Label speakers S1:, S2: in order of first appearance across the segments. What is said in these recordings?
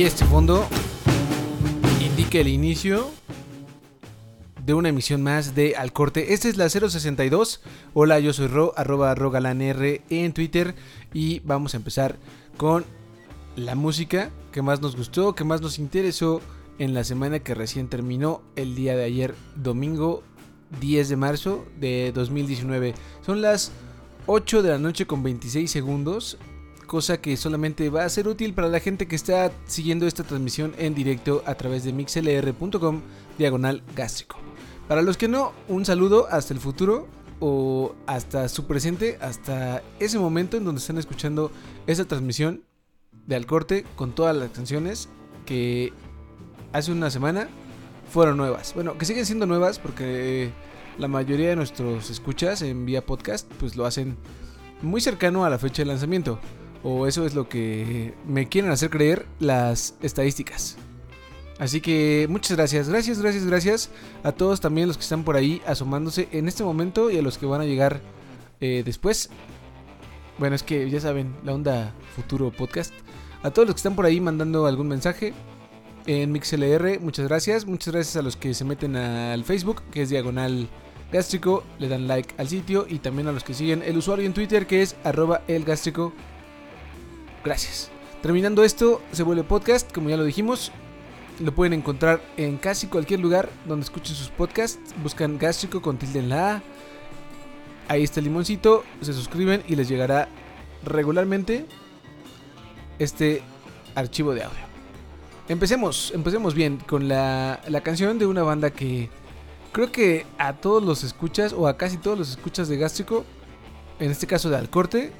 S1: Y este fondo indica el inicio de una emisión más de Al Corte. Esta es la 062. Hola, yo soy Ro, arroba rogalanr en Twitter. Y vamos a empezar con la música que más nos gustó, que más nos interesó en la semana que recién terminó el día de ayer, domingo 10 de marzo de 2019. Son las 8 de la noche con 26 segundos cosa que solamente va a ser útil para la gente que está siguiendo esta transmisión en directo a través de mixlr.com diagonal gástrico. Para los que no, un saludo hasta el futuro o hasta su presente, hasta ese momento en donde están escuchando esta transmisión de Al Corte con todas las canciones que hace una semana fueron nuevas. Bueno, que siguen siendo nuevas porque la mayoría de nuestros escuchas en vía podcast pues lo hacen muy cercano a la fecha de lanzamiento. O eso es lo que me quieren hacer creer las estadísticas. Así que muchas gracias, gracias, gracias, gracias a todos también los que están por ahí asomándose en este momento y a los que van a llegar eh, después. Bueno, es que ya saben, la onda futuro podcast. A todos los que están por ahí mandando algún mensaje en MixLR, muchas gracias. Muchas gracias a los que se meten al Facebook, que es diagonal gástrico, le dan like al sitio y también a los que siguen el usuario en Twitter, que es arroba el gástrico Gracias. Terminando esto, se vuelve podcast, como ya lo dijimos. Lo pueden encontrar en casi cualquier lugar donde escuchen sus podcasts. Buscan gástrico con tilde en la A. Ahí está el limoncito. Se suscriben y les llegará regularmente este archivo de audio. Empecemos, empecemos bien con la, la canción de una banda que creo que a todos los escuchas o a casi todos los escuchas de gástrico, en este caso de Alcorte,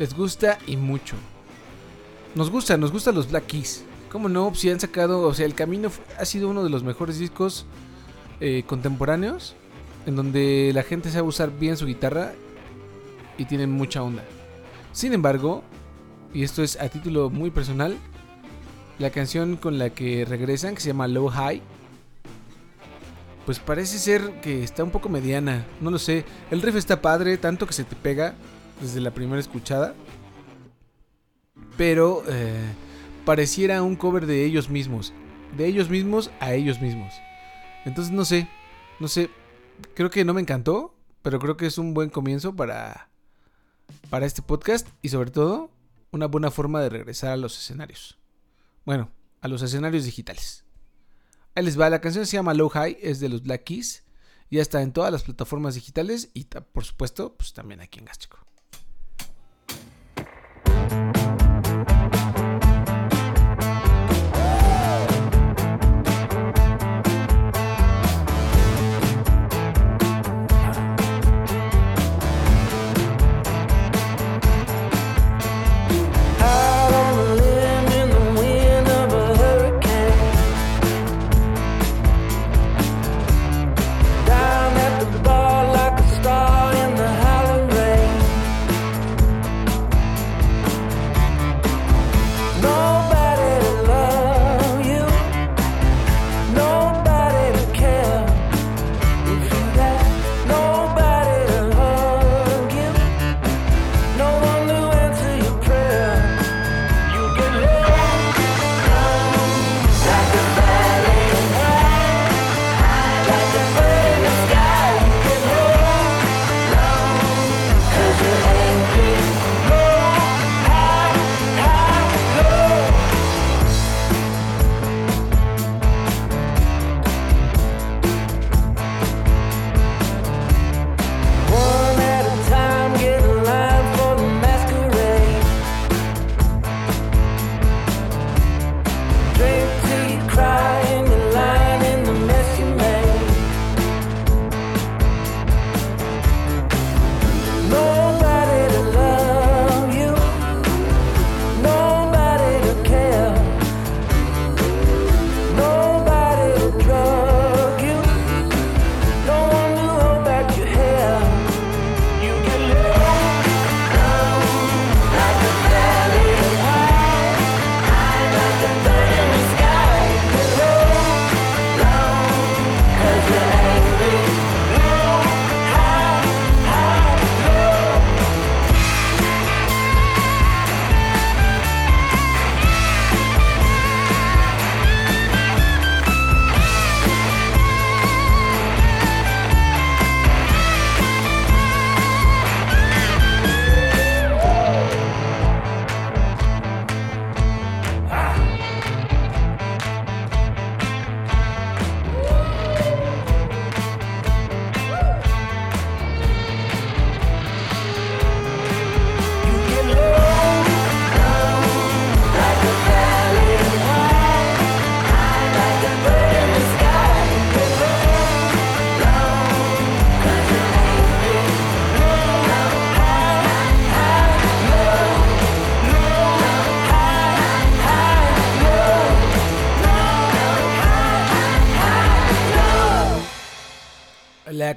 S1: les gusta y mucho. Nos gusta, nos gustan los Black Keys. ¿Cómo no? Si han sacado, o sea, El Camino ha sido uno de los mejores discos eh, contemporáneos en donde la gente sabe usar bien su guitarra y tienen mucha onda. Sin embargo, y esto es a título muy personal, la canción con la que regresan, que se llama Low High, pues parece ser que está un poco mediana, no lo sé. El riff está padre, tanto que se te pega, desde la primera escuchada. Pero eh, pareciera un cover de ellos mismos. De ellos mismos a ellos mismos. Entonces no sé, no sé. Creo que no me encantó, pero creo que es un buen comienzo para, para este podcast y sobre todo una buena forma de regresar a los escenarios. Bueno, a los escenarios digitales. Ahí les va, la canción se llama Low High, es de los Black Keys. Ya está en todas las plataformas digitales y por supuesto, pues también aquí en Gástrico. La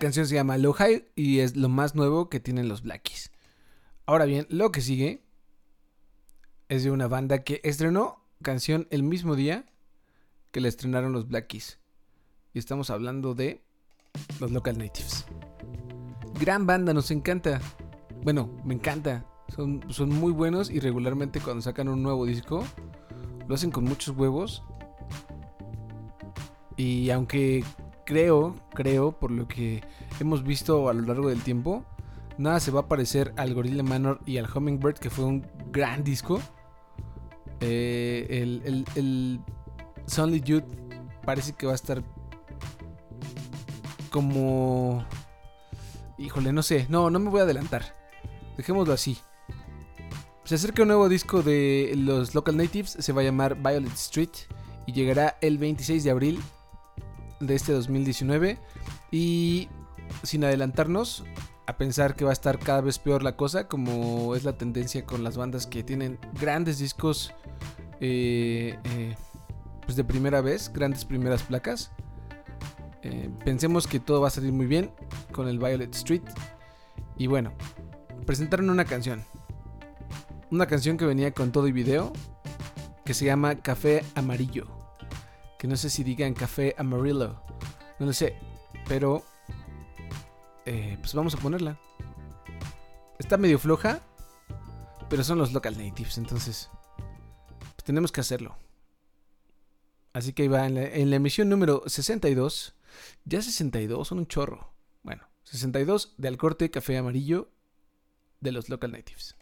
S1: canción se llama Low High y es lo más nuevo que tienen los Blackies. Ahora bien, lo que sigue es de una banda que estrenó canción el mismo día que la estrenaron los Blackies. Y estamos hablando de los Local Natives. Gran banda, nos encanta. Bueno, me encanta. Son, son muy buenos y regularmente cuando sacan un nuevo disco lo hacen con muchos huevos. Y aunque creo, creo, por lo que hemos visto a lo largo del tiempo, nada se va a parecer al Gorilla Manor y al Hummingbird, que fue un gran disco. Eh, el, el, el Youth parece que va a estar como... Híjole, no sé, no, no me voy a adelantar. Dejémoslo así. Se acerca un nuevo disco de los Local Natives, se va a llamar Violet Street y llegará el 26 de abril de este 2019. Y sin adelantarnos a pensar que va a estar cada vez peor la cosa, como es la tendencia con las bandas que tienen grandes discos eh, eh, pues de primera vez, grandes primeras placas. Eh, pensemos que todo va a salir muy bien con el Violet Street. Y bueno, presentaron una canción una canción que venía con todo y video que se llama Café Amarillo. Que no sé si digan Café Amarillo. No lo sé. Pero... Eh, pues vamos a ponerla. Está medio floja. Pero son los local natives. Entonces... Pues tenemos que hacerlo. Así que ahí va en la, en la emisión número 62. Ya 62, son un chorro. Bueno, 62 de Alcorte Café Amarillo de los local natives.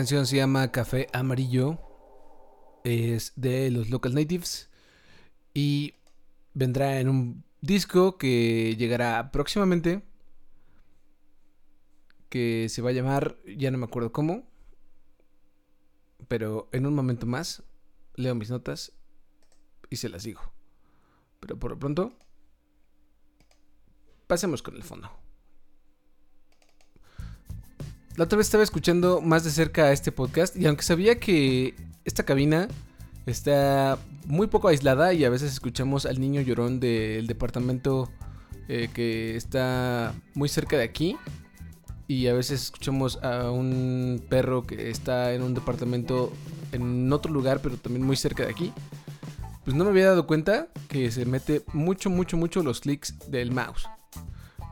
S1: Canción se llama Café Amarillo. Es de los Local Natives. Y vendrá en un disco que llegará próximamente. Que se va a llamar, ya no me acuerdo cómo. Pero en un momento más leo mis notas y se las digo. Pero por lo pronto, pasemos con el fondo. La otra vez estaba escuchando más de cerca este podcast y aunque sabía que esta cabina está muy poco aislada y a veces escuchamos al niño llorón del departamento eh, que está muy cerca de aquí y a veces escuchamos a un perro que está en un departamento en otro lugar pero también muy cerca de aquí pues no me había dado cuenta que se mete mucho mucho mucho los clics del mouse.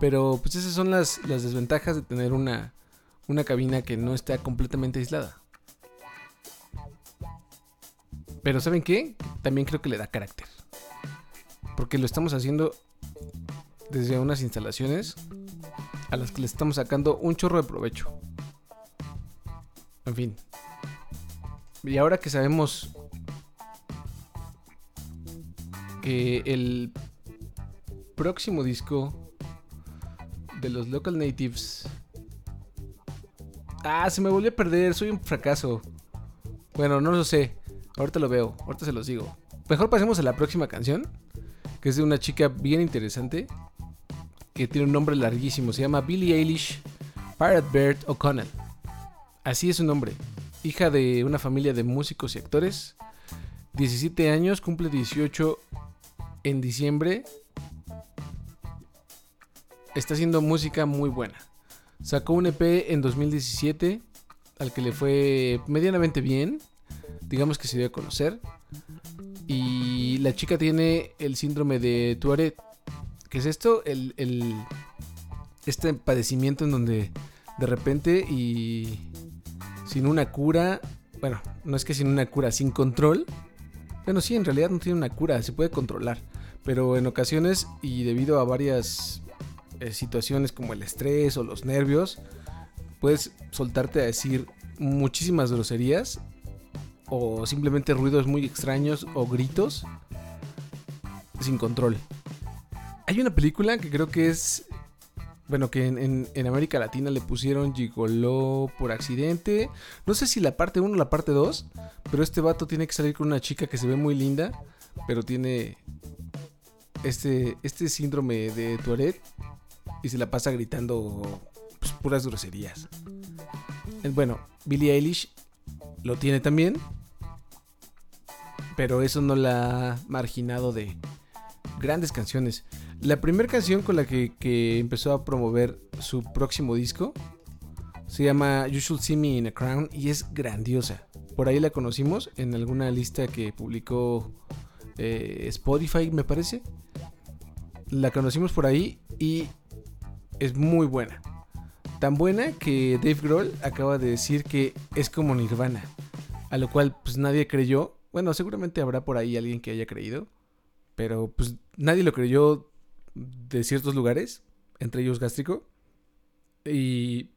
S1: Pero pues esas son las, las desventajas de tener una una cabina que no está completamente aislada. Pero ¿saben qué? También creo que le da carácter. Porque lo estamos haciendo desde unas instalaciones a las que le estamos sacando un chorro de provecho. En fin. Y ahora que sabemos que el próximo disco de los Local Natives Ah, se me volvió a perder, soy un fracaso. Bueno, no lo sé. Ahorita lo veo, ahorita se los digo. Mejor pasemos a la próxima canción, que es de una chica bien interesante, que tiene un nombre larguísimo. Se llama Billie Eilish Pirate Bird O'Connell. Así es su nombre. Hija de una familia de músicos y actores. 17 años, cumple 18 en diciembre. Está haciendo música muy buena. Sacó un EP en 2017 al que le fue medianamente bien. Digamos que se dio a conocer. Y la chica tiene el síndrome de Tourette. ¿Qué es esto? El, este padecimiento en donde de repente y sin una cura, bueno, no es que sin una cura, sin control. Bueno, sí, en realidad no tiene una cura, se puede controlar. Pero en ocasiones y debido a varias eh, situaciones como el estrés o los nervios, puedes soltarte a decir muchísimas groserías o simplemente ruidos muy extraños o gritos sin control. Hay una película que creo que es, bueno, que en, América Latina le pusieron Gigoló por accidente. No sé si la parte 1 o la parte 2, pero este vato tiene que salir con una chica que se ve muy linda, pero tiene este, este síndrome de Tourette y se la pasa gritando pues, puras groserías. Eh, bueno, Billie Eilish lo tiene también, pero eso no la ha marginado de grandes canciones. La primera canción con la que, que, empezó a promover su próximo disco se llama You Should See Me in a Crown y es grandiosa. Por ahí la conocimos en alguna lista que publicó eh, Spotify, me parece. La conocimos por ahí y es muy buena. Tan buena que Dave Grohl acaba de decir que es como Nirvana. A lo cual pues nadie creyó. Bueno, seguramente habrá por ahí alguien que haya creído. Pero pues nadie lo creyó de ciertos lugares. Entre ellos Gástrico. Y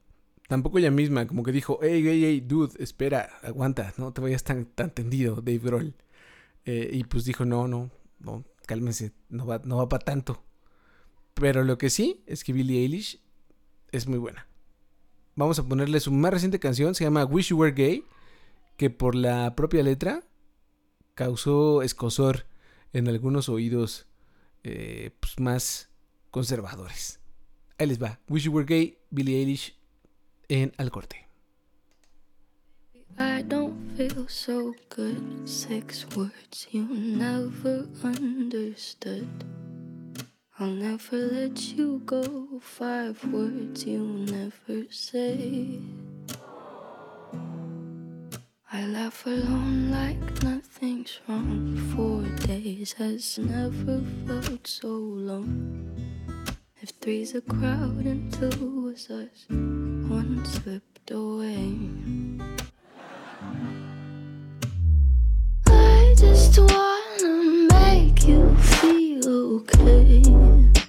S1: tampoco ella misma como que dijo, hey, hey, hey, dude, espera, aguanta, no te vayas tan, tan tendido, Dave Grohl. Eh, y pues dijo, no, no, no, cálmense, no va, no va para tanto. Pero lo que sí es que Billie Eilish es muy buena. Vamos a ponerle su más reciente canción, se llama Wish You Were Gay, que por la propia letra causó escosor en algunos oídos eh, pues, más conservadores. Ahí les va, Wish You Were Gay, Billie Eilish en Al Corte. I don't feel so good. Six words you never understood. I'll never let you go. Five words you never say. I laugh alone like nothing's wrong. Four days has never felt so long. If three's a crowd and two was us, one slipped away. I just feel okay.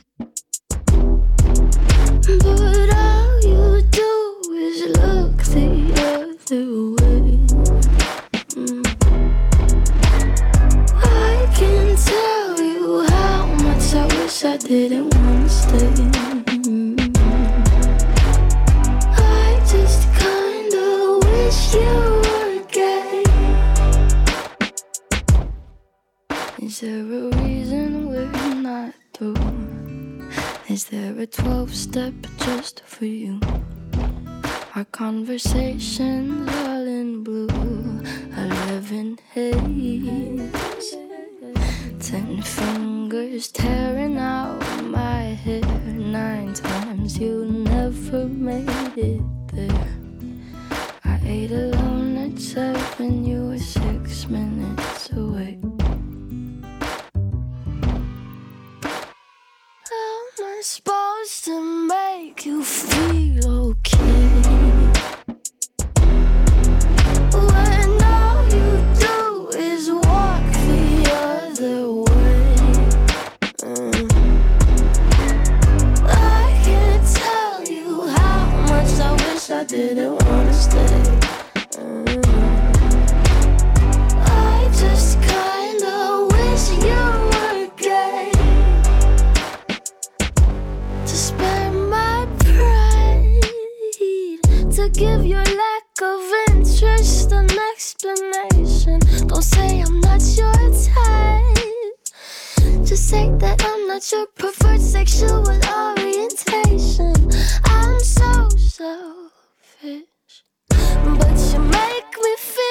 S2: Selfish, but you make me feel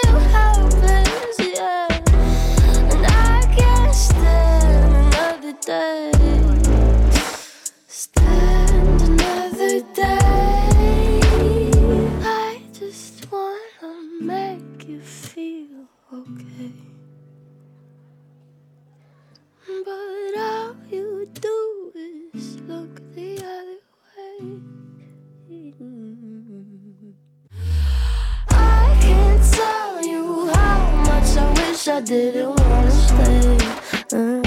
S2: didn't wanna stay. Mm.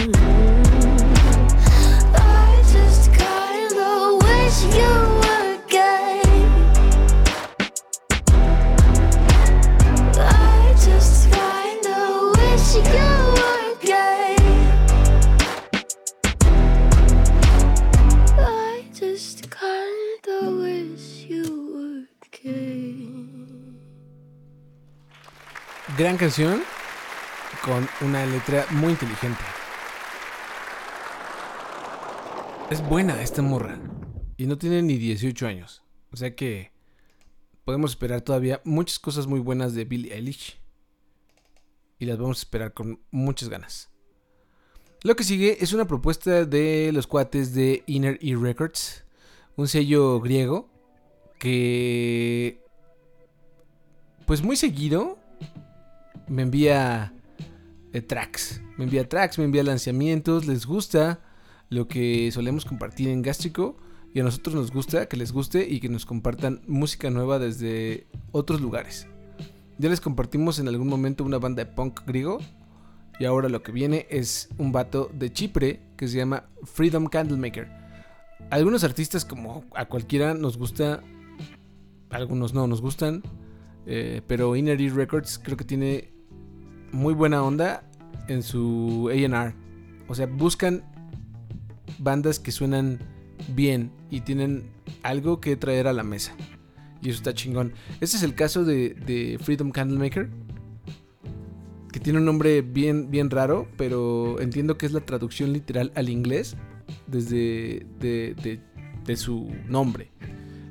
S2: I just kinda wish you were gay. I just kinda wish you were gay. I just kinda wish you were gay.
S1: Gran canción con una letra muy inteligente. Es buena esta morra. Y no tiene ni 18 años. O sea que podemos esperar todavía muchas cosas muy buenas de Billie Eilish. Y las vamos a esperar con muchas ganas. Lo que sigue es una propuesta de los cuates de Inner E Records. Un sello griego que... Pues muy seguido me envía eh, tracks. Me envía tracks, me envía lanzamientos. Les gusta lo que solemos compartir en Gástrico. Y a nosotros nos gusta que les guste y que nos compartan música nueva desde otros lugares. Ya les compartimos en algún momento una banda de punk griego. Y ahora lo que viene es un vato de Chipre que se llama Freedom Candlemaker. Algunos artistas como a cualquiera nos gusta, algunos no nos gustan. eh, pero Inner Records creo que tiene muy buena onda en su AR. O sea, buscan bandas que suenan bien y tienen algo que traer a la mesa. Y eso está chingón. Este es el caso de, Freedom Candlemaker. Que tiene un nombre bien, bien raro, pero entiendo que es la traducción literal al inglés desde de, de- de su nombre.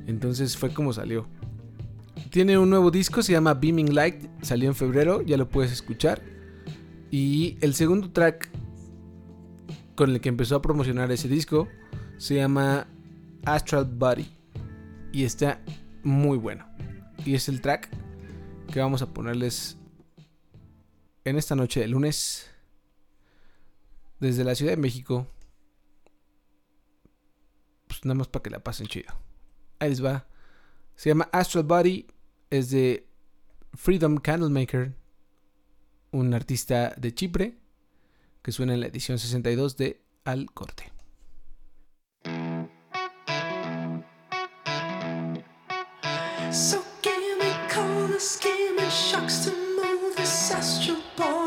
S1: Entonces fue como salió. Tiene un nuevo disco, se llama Beaming Light, salió en febrero, ya lo puedes escuchar. Y el segundo track con el que empezó a promocionar ese disco se llama Astral Body. Y está muy bueno. Y es el track que vamos a ponerles en esta noche de lunes desde la Ciudad de México. Pues nada más para que la pasen chido. Ahí les va. Se llama Astral Body. Es de Freedom Candlemaker. Un artista de Chipre. Que suena en la edición 62 de Al Corte.
S3: So give me scheming shocks to move this astral body.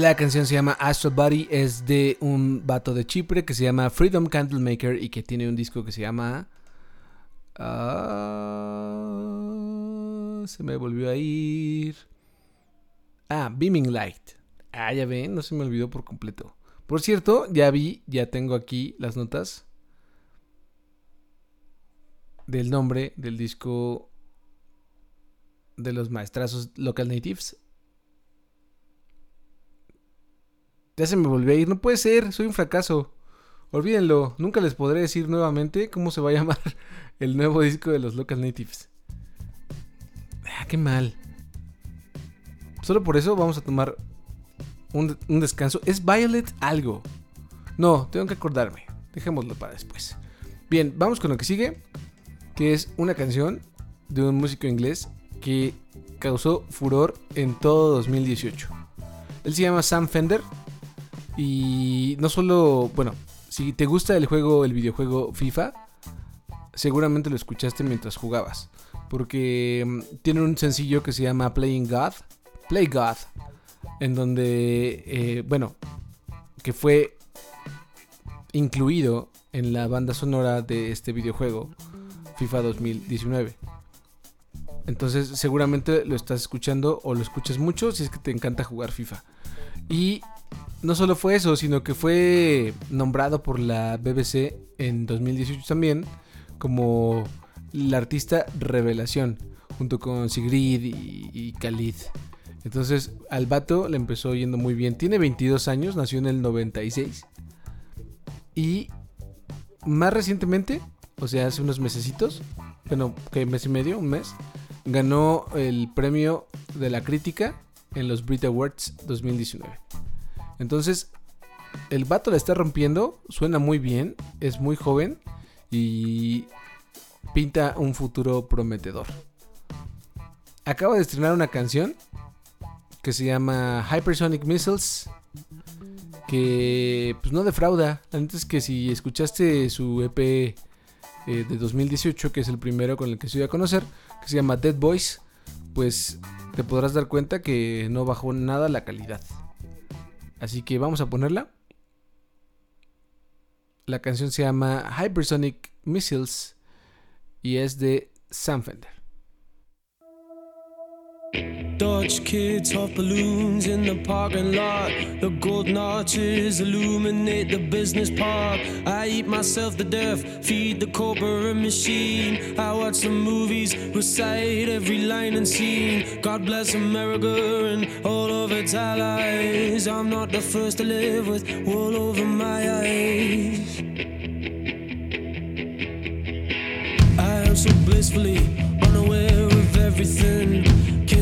S1: La canción se llama Astro Body, es de un vato de Chipre que se llama Freedom Candlemaker y que tiene un disco que se llama... Ah, se me volvió a ir. Ah, Beaming Light. Ah, ya ven, no se me olvidó por completo. Por cierto, ya vi, ya tengo aquí las notas del nombre del disco de los maestrazos Local Natives. Ya se me volvió a ir. No puede ser, soy un fracaso. Olvídenlo, nunca les podré decir nuevamente cómo se va a llamar el nuevo disco de los Local Natives. Ah, qué mal. Solo por eso vamos a tomar un, un descanso. Es Violet algo. No, tengo que acordarme. Dejémoslo para después. Bien, vamos con lo que sigue. Que es una canción de un músico inglés que causó furor en todo 2018. Él se llama Sam Fender. Y no solo, bueno, si te gusta el juego, el videojuego FIFA, seguramente lo escuchaste mientras jugabas. Porque mm, tiene un sencillo que se llama Playing God. Play God. En donde, eh, bueno, que fue incluido en la banda sonora de este videojuego, FIFA 2019. Entonces seguramente lo estás escuchando o lo escuchas mucho si es que te encanta jugar FIFA. Y no solo fue eso, sino que fue nombrado por la BBC en 2018 también como la artista revelación, junto con Sigrid y, Khalid. Entonces al vato le empezó yendo muy bien. Tiene 22 años, nació en el 96. Y más recientemente, o sea, hace unos mesecitos, bueno, que mes y medio, un mes, ganó el premio de la crítica en los Brit Awards 2019. Entonces, el vato la está rompiendo, suena muy bien, es muy joven y pinta un futuro prometedor. Acaba de estrenar una canción que se llama Hypersonic Missiles, que pues no defrauda. Antes que si escuchaste su EP eh, de 2018, que es el primero con el que se dio a conocer, que se llama Dead Boys, pues te podrás dar cuenta que no bajó nada la calidad. Así que vamos a ponerla. La canción se llama Hypersonic Missiles y es de Sam Fender.
S4: Dutch kids off balloons in the parking lot. The golden arches illuminate the business park. I eat myself to death, feed the corporate machine. I watch the movies, recite every line and scene. God bless America and all of its allies. I'm not the first to live with wool over my eyes. I am so blissfully unaware of everything.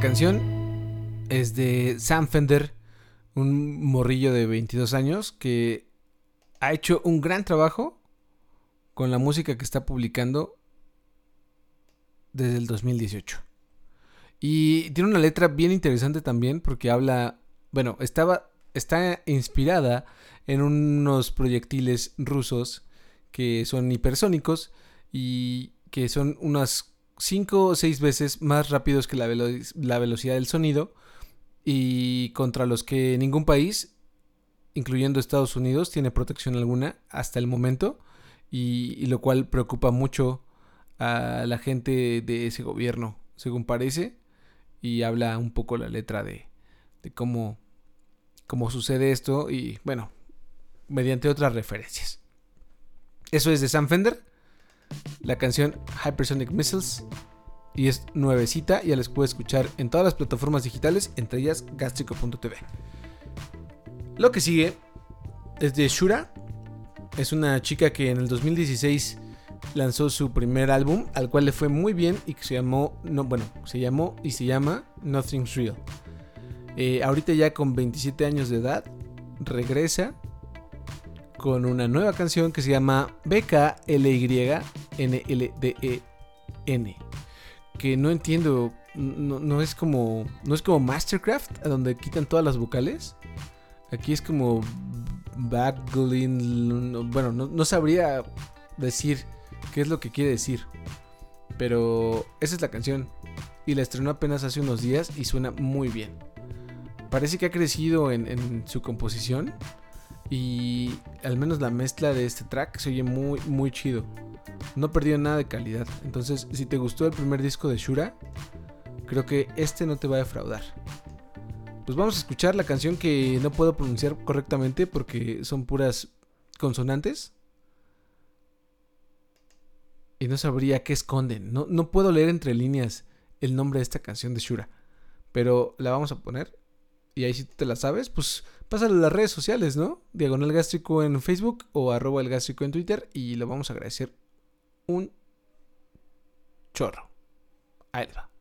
S1: canción es de Sam Fender, un morrillo de 22 años que ha hecho un gran trabajo con la música que está publicando desde el 2018. Y tiene una letra bien interesante también porque habla, bueno, estaba está inspirada en unos proyectiles rusos que son hipersónicos y que son unas 5 o 6 veces más rápidos que la, velo- la velocidad del sonido y contra los que ningún país, incluyendo Estados Unidos, tiene protección alguna hasta el momento y, y lo cual preocupa mucho a la gente de ese gobierno, según parece, y habla un poco la letra de, de cómo, cómo sucede esto y bueno, mediante otras referencias. Eso es de Sam Fender, la canción Hypersonic Missiles y es nuevecita, ya les puedes escuchar en todas las plataformas digitales, entre ellas gastrico.tv. Lo que sigue es de Shura, es una chica que en el 2016 lanzó su primer álbum, al cual le fue muy bien y que se llamó, no, bueno, se llamó y se llama Nothing's Real. Eh, ahorita ya con 27 años de edad, regresa con una nueva canción que se llama BKLYNLDEN. Que no entiendo, no, es como no es como Mastercraft, a donde quitan todas las vocales. Aquí es como Baglin, bueno, no, no sabría decir qué es lo que quiere decir. Pero esa es la canción. Y la estrenó apenas hace unos días y suena muy bien. Parece que ha crecido en su composición. Y al menos la mezcla de este track se oye muy, muy chido. No perdió nada de calidad. Entonces, si te gustó el primer disco de Shura, creo que este no te va a defraudar. Pues vamos a escuchar la canción que no puedo pronunciar correctamente porque son puras consonantes. Y no sabría qué esconden. No, no puedo leer entre líneas el nombre de esta canción de Shura. Pero la vamos a poner. Y ahí si tú te la sabes, pues pásale a las redes sociales, ¿no? Diagonal Gástrico en Facebook o arroba el gástrico en Twitter. Y lo vamos a agradecer un chorro. Ahí va.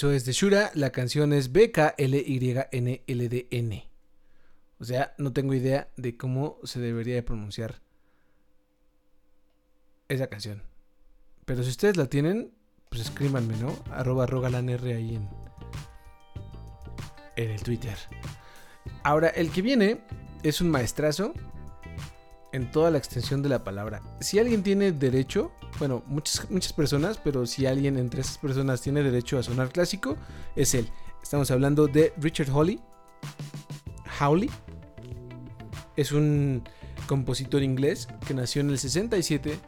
S1: Eso es de Shura. La canción es B-K-L-Y-N-L-D-N. O sea, no tengo idea de cómo se debería de pronunciar esa canción. Pero si ustedes la tienen, pues escríbanme, ¿no? Arroba rogalanr ahí en, en el Twitter. Ahora, el que viene es un maestrazo en toda la extensión de la palabra. Si alguien tiene derecho, bueno, muchas, muchas personas, pero si alguien entre esas personas tiene derecho a sonar clásico, es él. Estamos hablando de Richard Hawley. Howley. Es un compositor inglés que nació en el 67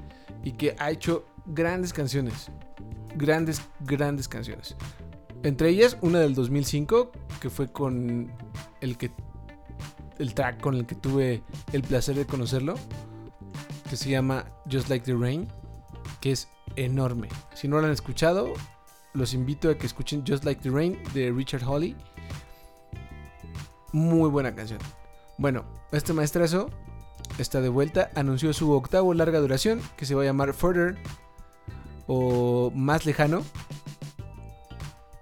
S1: y que ha hecho grandes canciones. Grandes, grandes canciones. Entre ellas, una del 2005, que fue con el que. El track con el que tuve el placer de conocerlo. Que se llama Just Like the Rain. Que es enorme. Si no lo han escuchado, los invito a que escuchen Just Like the Rain de Richard Hawley. Muy buena canción. Bueno, este maestrazo está de vuelta. Anunció su octavo larga duración, que se va a llamar Further o Más Lejano.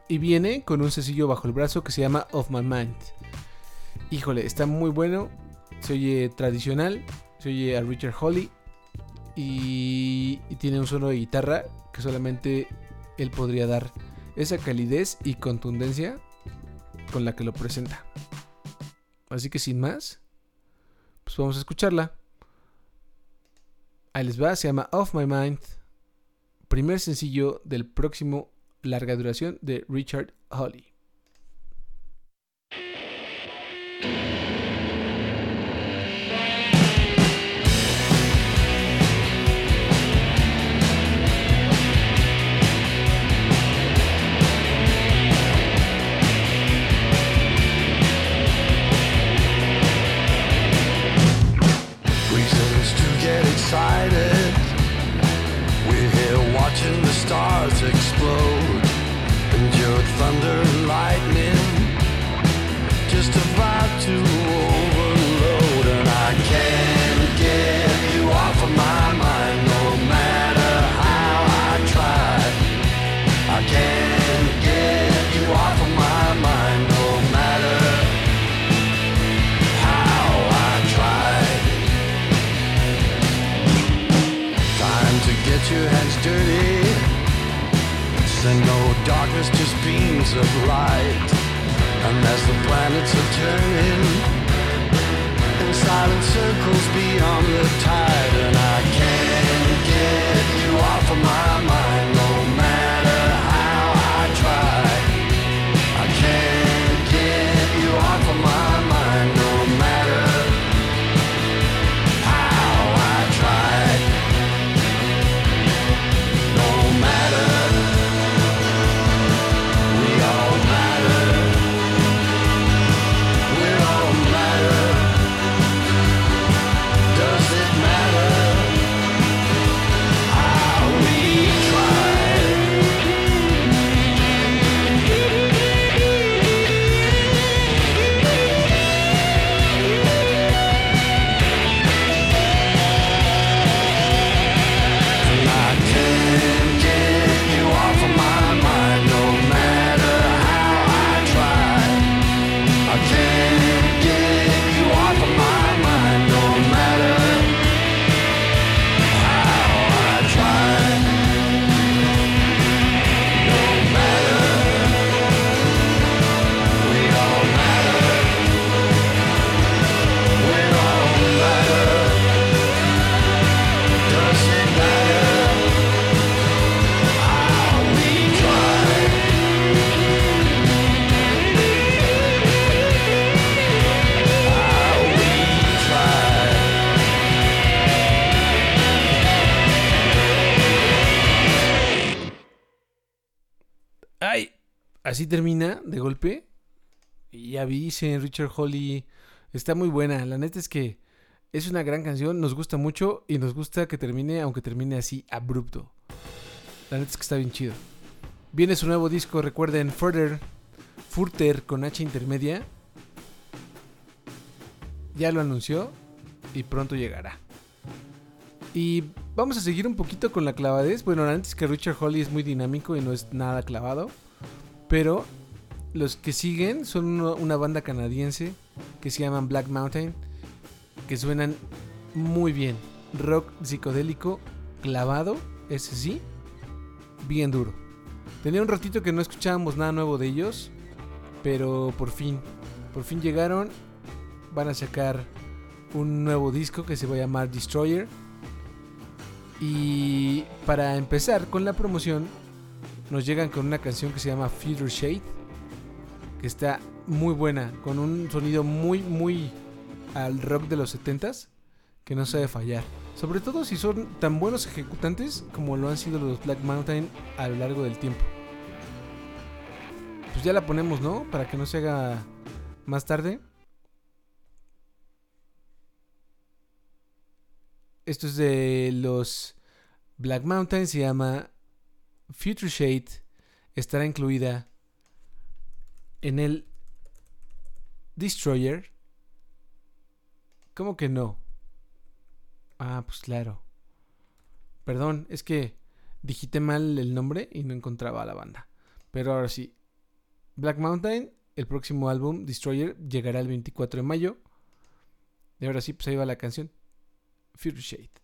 S1: Y viene con un sencillo bajo el brazo que se llama Of My Mind. Híjole, está muy bueno. Se oye tradicional. Se oye a Richard Hawley. Y, y tiene un solo de guitarra que solamente él podría dar esa calidez y contundencia con la que lo presenta. Así que sin más, pues vamos a escucharla. Ahí les va, se llama Off My Mind. Primer sencillo del próximo larga duración de Richard Hawley.
S5: wonder beams of light. And as the planets are turning in silent circles beyond the tide, and I can't get you off of my mind
S1: Richard Hawley. Está muy buena. La neta es que es una gran canción. Nos gusta mucho y nos gusta que termine, aunque termine así abrupto. La neta es que está bien chido. Viene su nuevo disco, recuerden, Further. Furter con H intermedia. Ya lo anunció y pronto llegará. Y vamos a seguir un poquito con la clavadez. Bueno, antes que Richard Hawley es muy dinámico y no es nada clavado. Pero los que siguen son una banda canadiense que se llaman Black Mountain, que suenan muy bien. Rock psicodélico clavado, ese sí, bien duro. Tenía un ratito que no escuchábamos nada nuevo de ellos, pero por fin, por fin llegaron. Van a sacar un nuevo disco que se va a llamar Destroyer. Y para empezar con la promoción, nos llegan con una canción que se llama Future Shade, que está muy buena, con un sonido muy, muy al rock de los 70s, que no sabe fallar. Sobre todo si son tan buenos ejecutantes como lo han sido los Black Mountain a lo largo del tiempo. Pues ya la ponemos, ¿no? Para que no se haga más tarde. Esto es de los Black Mountain, se llama Future Shade. Estará incluida en el Destroyer. ¿Cómo que no? Ah, pues claro. Perdón, es que digité mal el nombre y no encontraba a la banda. Pero ahora sí. Black Mountain, el próximo álbum, Destroyer, llegará el 24 de mayo. Y ahora sí, pues ahí va la canción. Future Shade.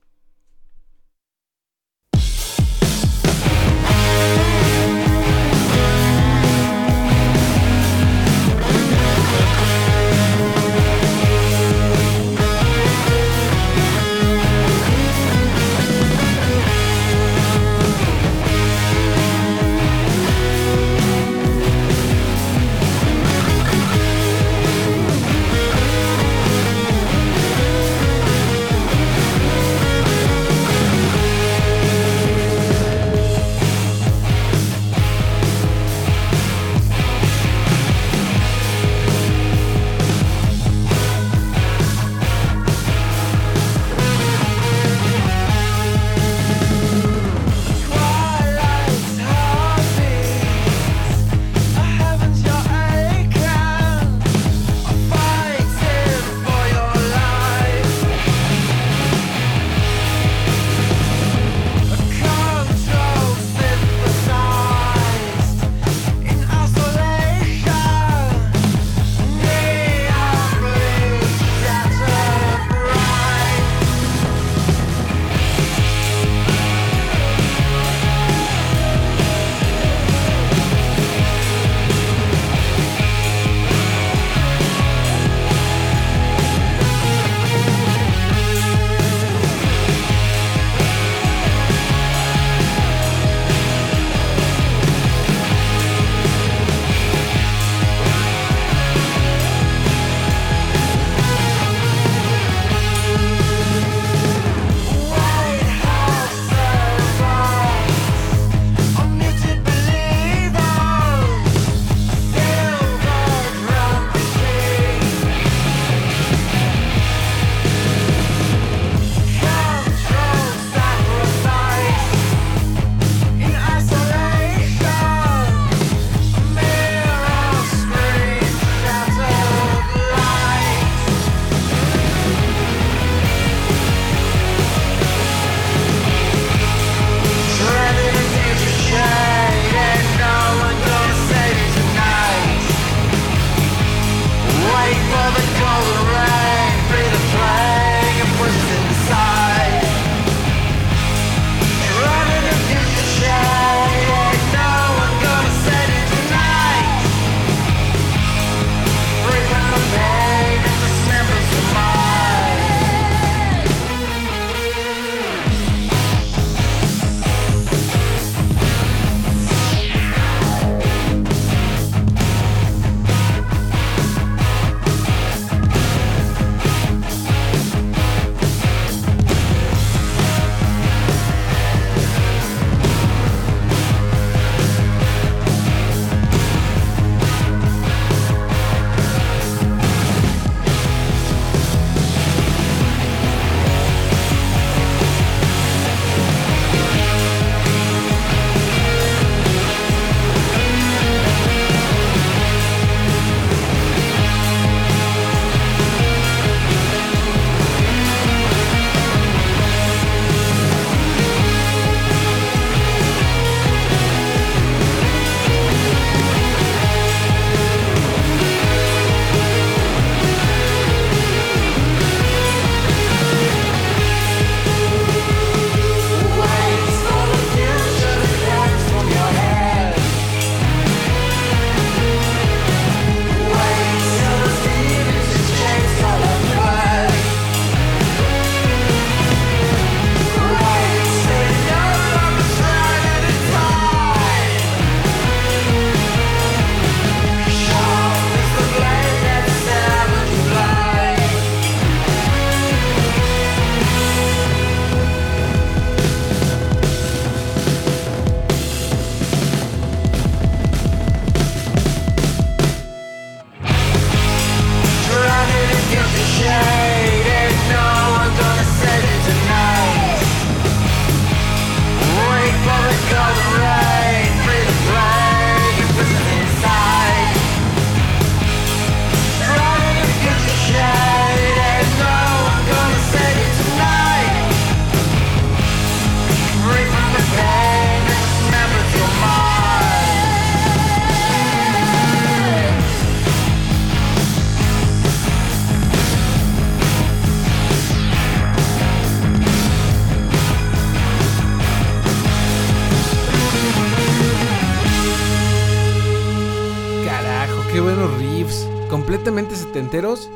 S1: Setenteros.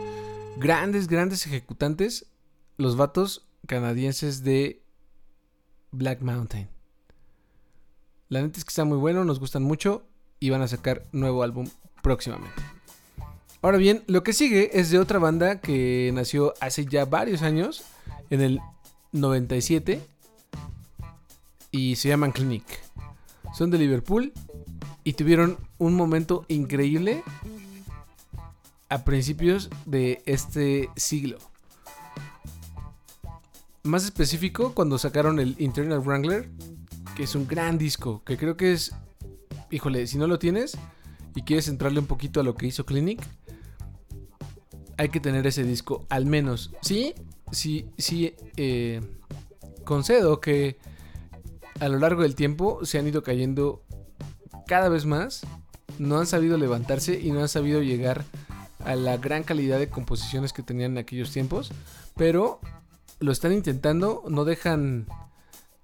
S1: Grandes, grandes ejecutantes. Los vatos canadienses de Black Mountain. La neta es que está muy bueno, nos gustan mucho y van a sacar nuevo álbum próximamente. Ahora bien, lo que sigue es de otra banda que nació hace ya varios años, en el 97, y se llaman Clinic. Son de Liverpool y tuvieron un momento increíble a principios de este siglo. Más específico, cuando sacaron el Internal Wrangler, que es un gran disco, que creo que es, híjole, si no lo tienes y quieres entrarle un poquito a lo que hizo Clinic, hay que tener ese disco, al menos. Sí, sí, sí, eh, concedo que a lo largo del tiempo se han ido cayendo cada vez más, no han sabido levantarse y no han sabido llegar a la gran calidad de composiciones que tenían en aquellos tiempos, pero lo están intentando, no dejan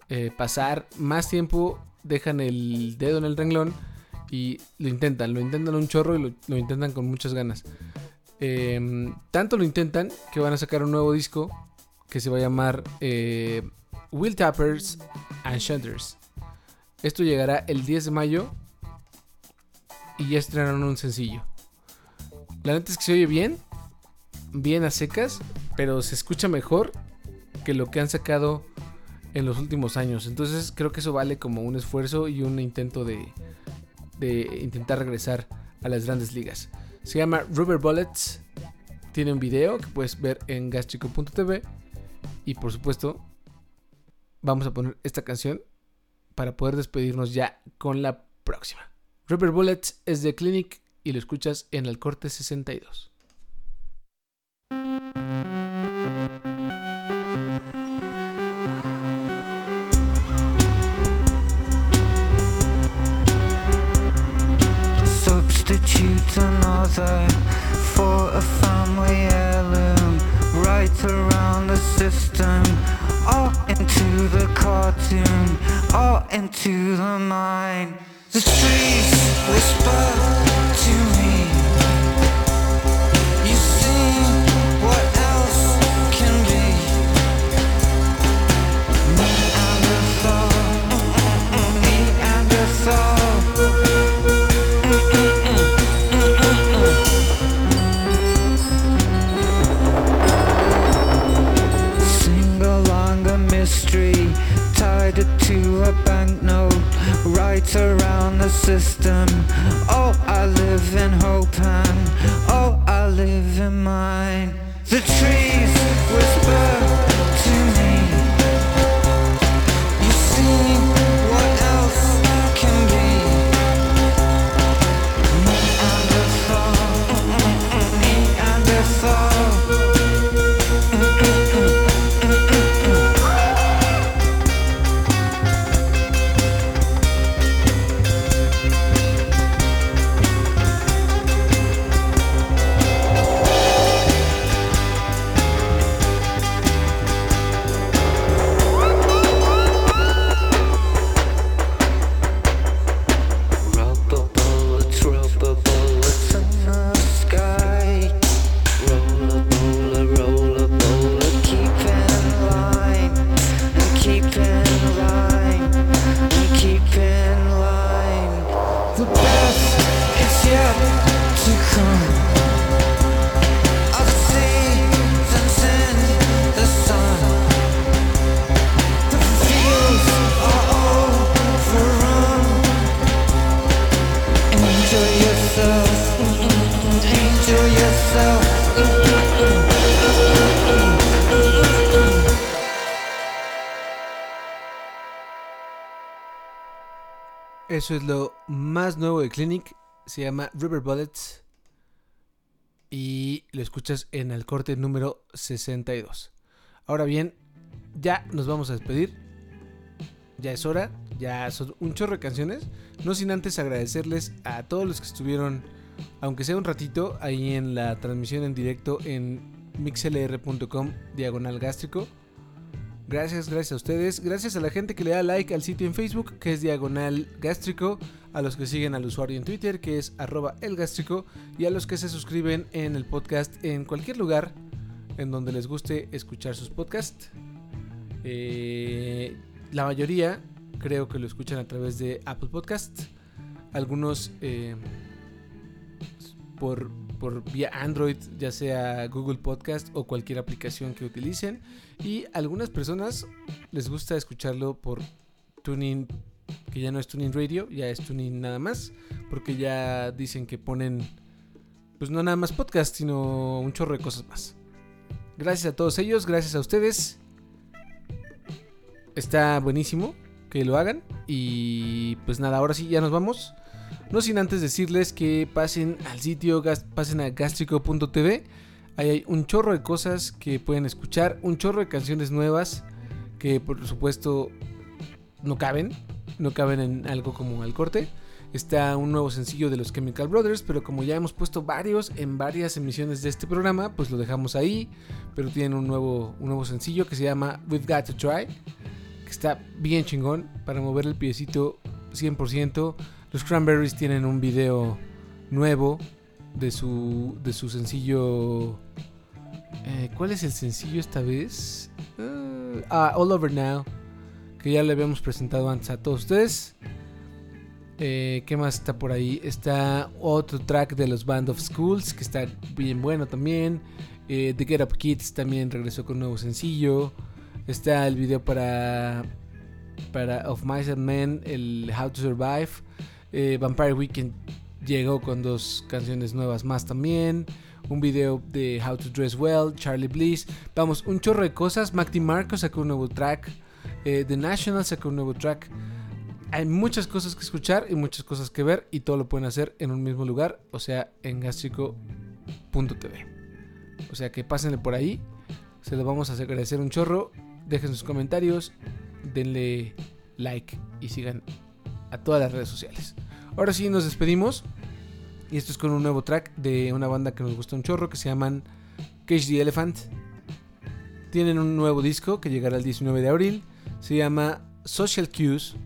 S1: eh, pasar más tiempo, dejan el dedo en el renglón y lo intentan, lo intentan un chorro y lo, intentan con muchas ganas. Eh, tanto lo intentan que van a sacar un nuevo disco que se va a llamar eh, Will Tappers and Shunters. Esto llegará el 10 de mayo y ya estrenaron un sencillo. La neta es que se oye bien, bien a secas, pero se escucha mejor que lo que han sacado en los últimos años. Entonces creo que eso vale como un esfuerzo y un intento de, intentar regresar a las grandes ligas. Se llama Rubber Bullets. Tiene un video que puedes ver en gastrico.tv. Y por supuesto, vamos a poner esta canción para poder despedirnos ya con la próxima. Rubber Bullets es de Clinic y lo escuchas en el corte 62.
S6: Substitute another for a family heirloom. Right around the system, all into the cartoon, all into the mind. The streets whisper to me. Around the system. Oh, I live in hope and oh, I live in mine.
S1: Eso es lo más nuevo de Clinic. Se llama River Bullets. Y lo escuchas en el corte número 62. Ahora bien, ya nos vamos a despedir. Ya es hora. Ya son un chorro de canciones. No sin antes agradecerles a todos los que estuvieron, aunque sea un ratito, ahí en la transmisión en directo en mixlr.com diagonal gástrico. Gracias, gracias a ustedes. Gracias a la gente que le da like al sitio en Facebook, que es Diagonal Gástrico. A los que siguen al usuario en Twitter, que es arroba elgástrico. Y a los que se suscriben en el podcast en cualquier lugar en donde les guste escuchar sus podcasts. Eh, la mayoría creo que lo escuchan a través de Apple Podcasts. Algunos eh, por, por vía Android, ya sea Google Podcast o cualquier aplicación que utilicen. Y algunas personas les gusta escucharlo por Tuning, que ya no es Tuning Radio, ya es Tuning nada más, porque ya dicen que ponen, pues no nada más podcast, sino un chorro de cosas más. Gracias a todos ellos, gracias a ustedes. Está buenísimo que lo hagan. Y pues nada, ahora sí, ya nos vamos. No sin antes decirles que pasen al sitio, pasen a gastrico.tv. Ahí hay un chorro de cosas que pueden escuchar, un chorro de canciones nuevas que por supuesto no caben, no caben en algo como al corte. Está un nuevo sencillo de los Chemical Brothers, pero como ya hemos puesto varios en varias emisiones de este programa, pues lo dejamos ahí. Pero tienen un nuevo, un nuevo sencillo que se llama We've Got to Try, que está bien chingón para mover el piecito 100%. Los Cranberries tienen un video nuevo de su, de su sencillo. eh, ¿Cuál es el sencillo esta vez? Eh, ah, All Over Now. Que ya le habíamos presentado antes a todos ustedes. Eh, ¿Qué más está por ahí? Está otro track de los Band of Schools que está bien bueno también. The Get Up Kids también regresó con un nuevo sencillo. Está el video para, para Of Mice and Men, el How to Survive. Eh, Vampire Weekend llegó con dos canciones nuevas más también. Un video de How to Dress Well, Charlie Bliss. Vamos, un chorro de cosas. Mac Marco sacó un nuevo track. Eh, The National sacó un nuevo track. Hay muchas cosas que escuchar y muchas cosas que ver. Y todo lo pueden hacer en un mismo lugar. O sea, en gastrico.tv. O sea que pásenle por ahí. Se lo vamos a agradecer un chorro. Dejen sus comentarios. Denle like y sigan a todas las redes sociales. Ahora sí nos despedimos. Y esto es con un nuevo track de una banda que nos gusta un chorro que se llaman Cage the Elephant. Tienen un nuevo disco que llegará el 19 de abril. Se llama Social Cues.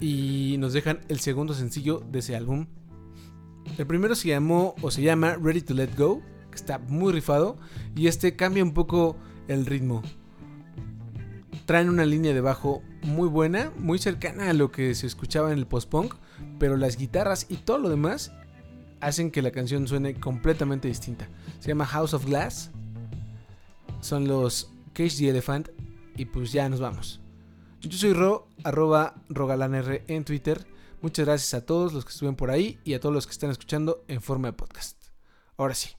S1: Y nos dejan el segundo sencillo de ese álbum. El primero se llamó o se llama Ready to Let Go. Que está muy rifado. Y este cambia un poco el ritmo. Traen una línea de bajo muy buena, muy cercana a lo que se escuchaba en el post-punk, pero las guitarras y todo lo demás hacen que la canción suene completamente distinta. Se llama House of Glass. Son los Cage the Elephant y pues ya nos vamos. Yo soy Ro, arroba rogalanr en Twitter. Muchas gracias a todos los que estuvieron por ahí y a todos los que están escuchando en forma de podcast. Ahora sí.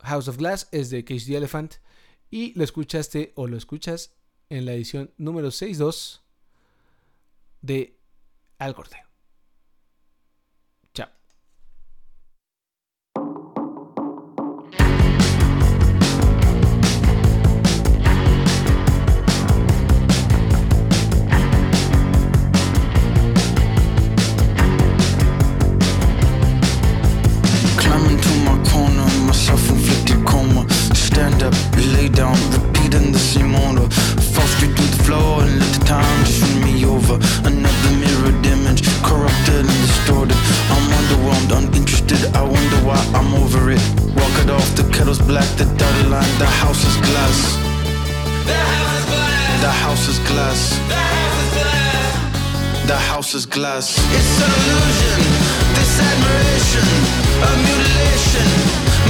S1: House of Glass es de Cage the Elephant y lo escuchaste o lo escuchas en la edición número 62 de Al Corte. Chao.
S7: Self-inflicted coma. Stand up, lay down, repeating the same order. Fall straight to the floor and let the time just image, corrupted and distorted. I'm underwhelmed, uninterested. I wonder why I'm over it. Walk it off, the kettle's black, the dotted line, the house is glass. The house is glass. The house is glass. It's an illusion. This admiration a mutilation,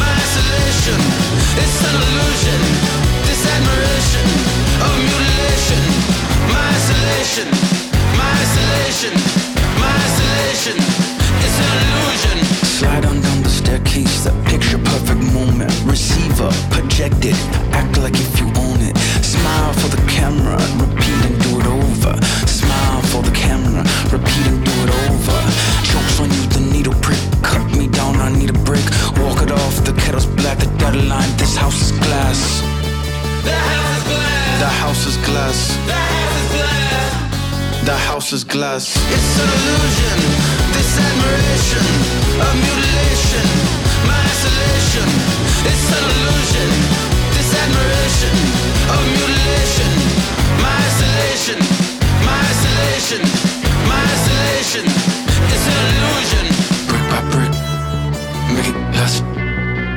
S7: my isolation. It's an illusion. This admiration of mutilation, my isolation, isolation, my isolation. It's an illusion. Slide on down the staircase, the picture perfect moment. Receiver projected, act like if you own it. Smile for the camera, repeat and do it over. Smile for the camera, repeat and do it over. On you, the needle prick. Cut me down, I need a break. Walk it off, the kettle's black, the dotted line. This house is glass. The house is glass. The house is glass. It's an illusion. This admiration of mutilation, my isolation. It's an illusion. This admiration of mutilation. My isolation, my isolation, my isolation. It's an illusion. Brick by brick, make it less.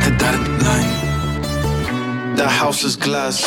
S7: The dotted line. The house is glass.